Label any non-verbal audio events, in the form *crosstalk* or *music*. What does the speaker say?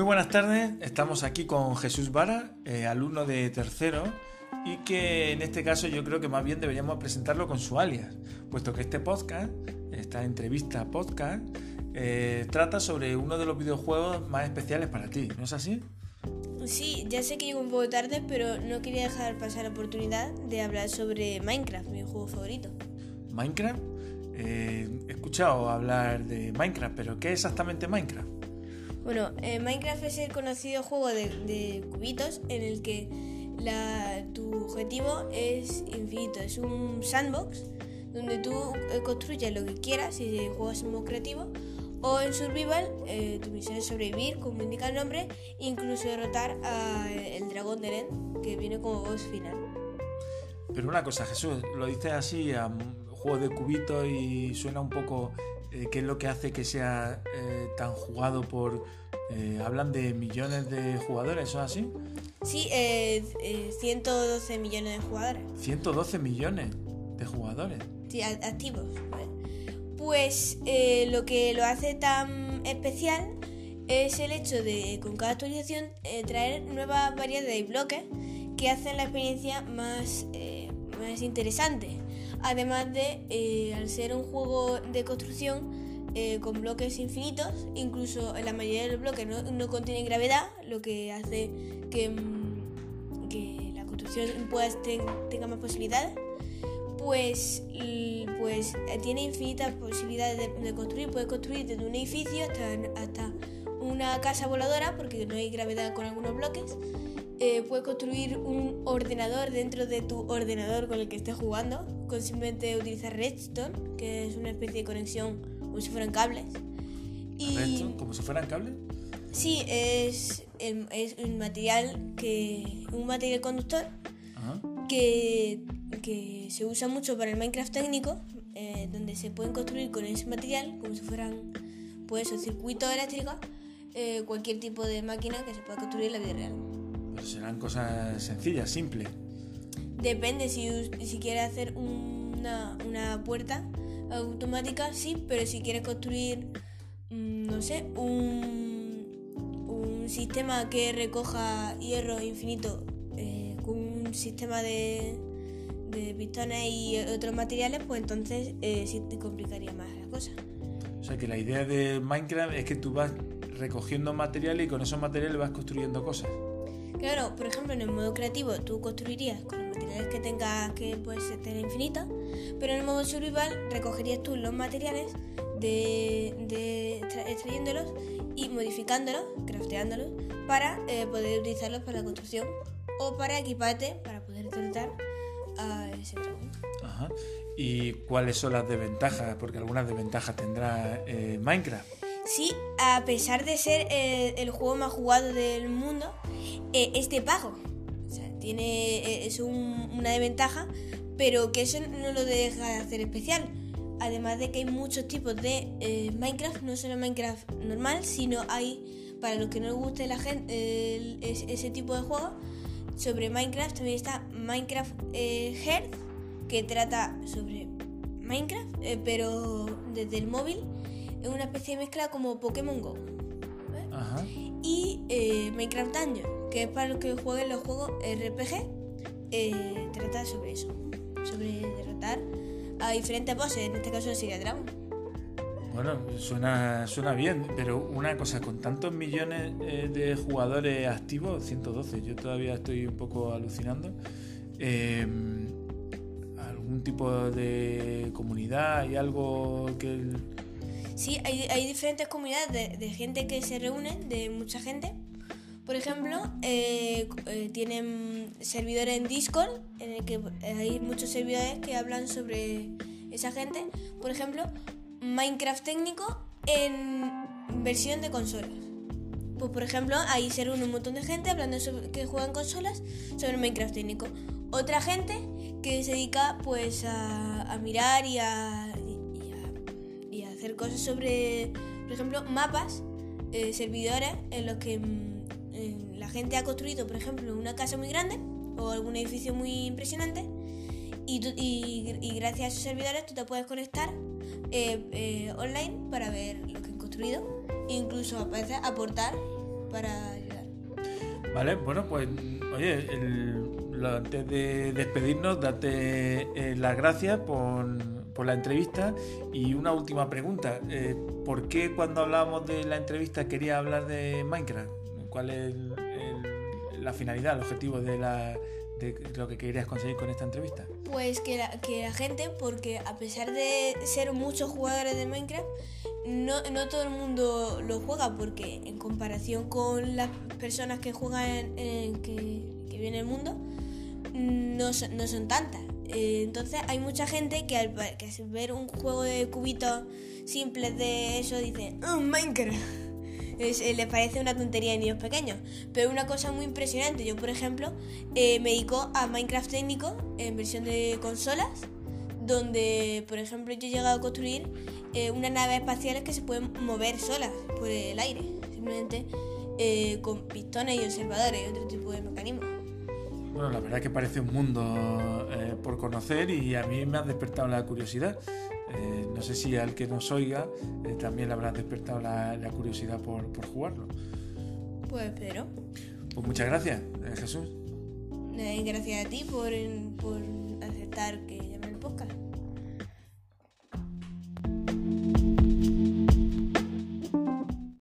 Muy buenas tardes, estamos aquí con Jesús Vara, eh, alumno de tercero, y que en este caso yo creo que más bien deberíamos presentarlo con su alias, puesto que este podcast, esta entrevista podcast, eh, trata sobre uno de los videojuegos más especiales para ti, ¿no es así? Sí, ya sé que llego un poco tarde, pero no quería dejar pasar la oportunidad de hablar sobre Minecraft, mi juego favorito. ¿Minecraft? Eh, he escuchado hablar de Minecraft, pero ¿qué es exactamente Minecraft? Bueno, eh, Minecraft es el conocido juego de, cubitos en el que tu objetivo es infinito. Es un sandbox donde tú eh, construyes lo que quieras si juegas en modo creativo o en survival eh, tu misión es sobrevivir, como indica el nombre, incluso derrotar al dragón de Nen que viene como boss final. Pero una cosa, Jesús, lo dices así juego de cubitos y suena un poco eh, qué es lo que hace que sea eh, tan jugado por... Eh, hablan de millones de jugadores, ¿eso es así? Sí, 112 millones de jugadores. 112 millones de jugadores. Sí, activos. Pues lo que lo hace tan especial es el hecho de con cada actualización traer nuevas variedades de bloques que hacen la experiencia más, más interesante. Además de, eh, al ser un juego de construcción eh, con bloques infinitos, incluso la mayoría de los bloques no, contienen gravedad, lo que hace que, mm, que la construcción pueda tenga más posibilidades, pues, pues eh, tiene infinitas posibilidades de, construir. Puedes construir desde un edificio hasta, hasta una casa voladora, porque no hay gravedad con algunos bloques. Puedes construir un ordenador dentro de tu ordenador con el que estés jugando, con simplemente utilizar Redstone, que es una especie de conexión como si fueran cables. Y, ¿Redstone? ¿Como si fueran cables? Sí, es, es un material que un material conductor que, que, se usa mucho para el Minecraft técnico, eh, donde se pueden construir con ese material, como si fueran pues, circuitos eléctricos, eh, cualquier tipo de máquina que se pueda construir en la vida real. Pero serán cosas sencillas, simples. Depende, si, si quieres hacer una, una, puerta automática, sí, pero si quieres construir, mm, no sé, un, un sistema que recoja hierro infinito eh, con un sistema de, de, pistones y otros materiales, pues entonces eh, sí te complicaría más la cosa. O sea que la idea de Minecraft es que tú vas recogiendo materiales y con esos materiales vas construyendo cosas. Claro, por ejemplo, en el modo creativo tú construirías con los materiales que tengas que puedes tener infinita, pero en el modo survival recogerías tú los materiales de, extrayéndolos y modificándolos, crafteándolos, para eh, poder utilizarlos para la construcción o para equiparte para poder tratar a ese dragón. Ajá. ¿Y cuáles son las desventajas? Porque algunas desventajas tendrá eh, Minecraft. Sí, a pesar de ser eh, el juego más jugado del mundo, eh, es de pago. O sea, tiene, eh, es una desventaja, pero que eso no lo deja de hacer especial. Además de que hay muchos tipos de Minecraft, no solo Minecraft normal, sino hay, para los que no les guste la gente, ese tipo de juegos, sobre Minecraft también está Minecraft Heart, que trata sobre Minecraft, pero desde el móvil es una especie de mezcla como Pokémon Go. Ajá. Y eh, Minecraft Dungeon, que es para los que jueguen los juegos RPG, eh, trata sobre eso, sobre derrotar a diferentes bosses, en este caso sería Dragon. Bueno, suena, suena bien, pero una cosa, con tantos millones eh, de jugadores activos, 112, yo todavía estoy un poco alucinando. ¿Algún tipo de comunidad y algo que Sí, hay, diferentes comunidades de, gente que se reúnen, de mucha gente. Por ejemplo, eh, eh, tienen servidores en Discord, en el que hay muchos servidores que hablan sobre esa gente. Por ejemplo, Minecraft técnico en versión de consolas. Pues por ejemplo, ahí se reúne un montón de gente hablando sobre que juegan consolas sobre Minecraft técnico. Otra gente que se dedica pues a mirar y a hacer cosas sobre, por ejemplo, mapas, eh, servidores en los que mm, la gente ha construido, por ejemplo, una casa muy grande o algún edificio muy impresionante y, y, gracias a esos servidores tú te puedes conectar eh, eh, online para ver lo que han construido e incluso a veces aportar para ayudar. Vale, bueno, pues oye, el- antes de despedirnos, date eh, las gracias por, por la entrevista y una última pregunta. Eh, ¿Por qué cuando hablábamos de la entrevista quería hablar de Minecraft? ¿Cuál es la finalidad, el objetivo de, la, lo que querías conseguir con esta entrevista? Pues que la, la gente, porque a pesar de ser muchos jugadores de Minecraft, no, todo el mundo lo juega, porque en comparación con las personas que juegan en, que, que viven en el mundo, no no son tantas. Eh, entonces hay mucha gente que al, que ver un juego de cubitos simples de eso dice, "Oh, Minecraft. *laughs* Es- eh, les parece una tontería de niños pequeños. Pero una cosa muy impresionante, yo por ejemplo eh, me dedico a Minecraft técnico en versión de consolas, donde por ejemplo yo he llegado a construir eh, unas naves espaciales que se pueden mover solas por el aire, simplemente eh, con pistones y observadores y otro tipo de mecanismos. Bueno, la verdad es que parece un mundo eh, por conocer y a mí me ha despertado la curiosidad. Eh, no sé si al que nos oiga eh, también le habrá despertado la, la curiosidad por, por jugarlo. Pues espero. Pues muchas gracias, eh, Jesús. Gracias a ti por, por aceptar que llame el podcast.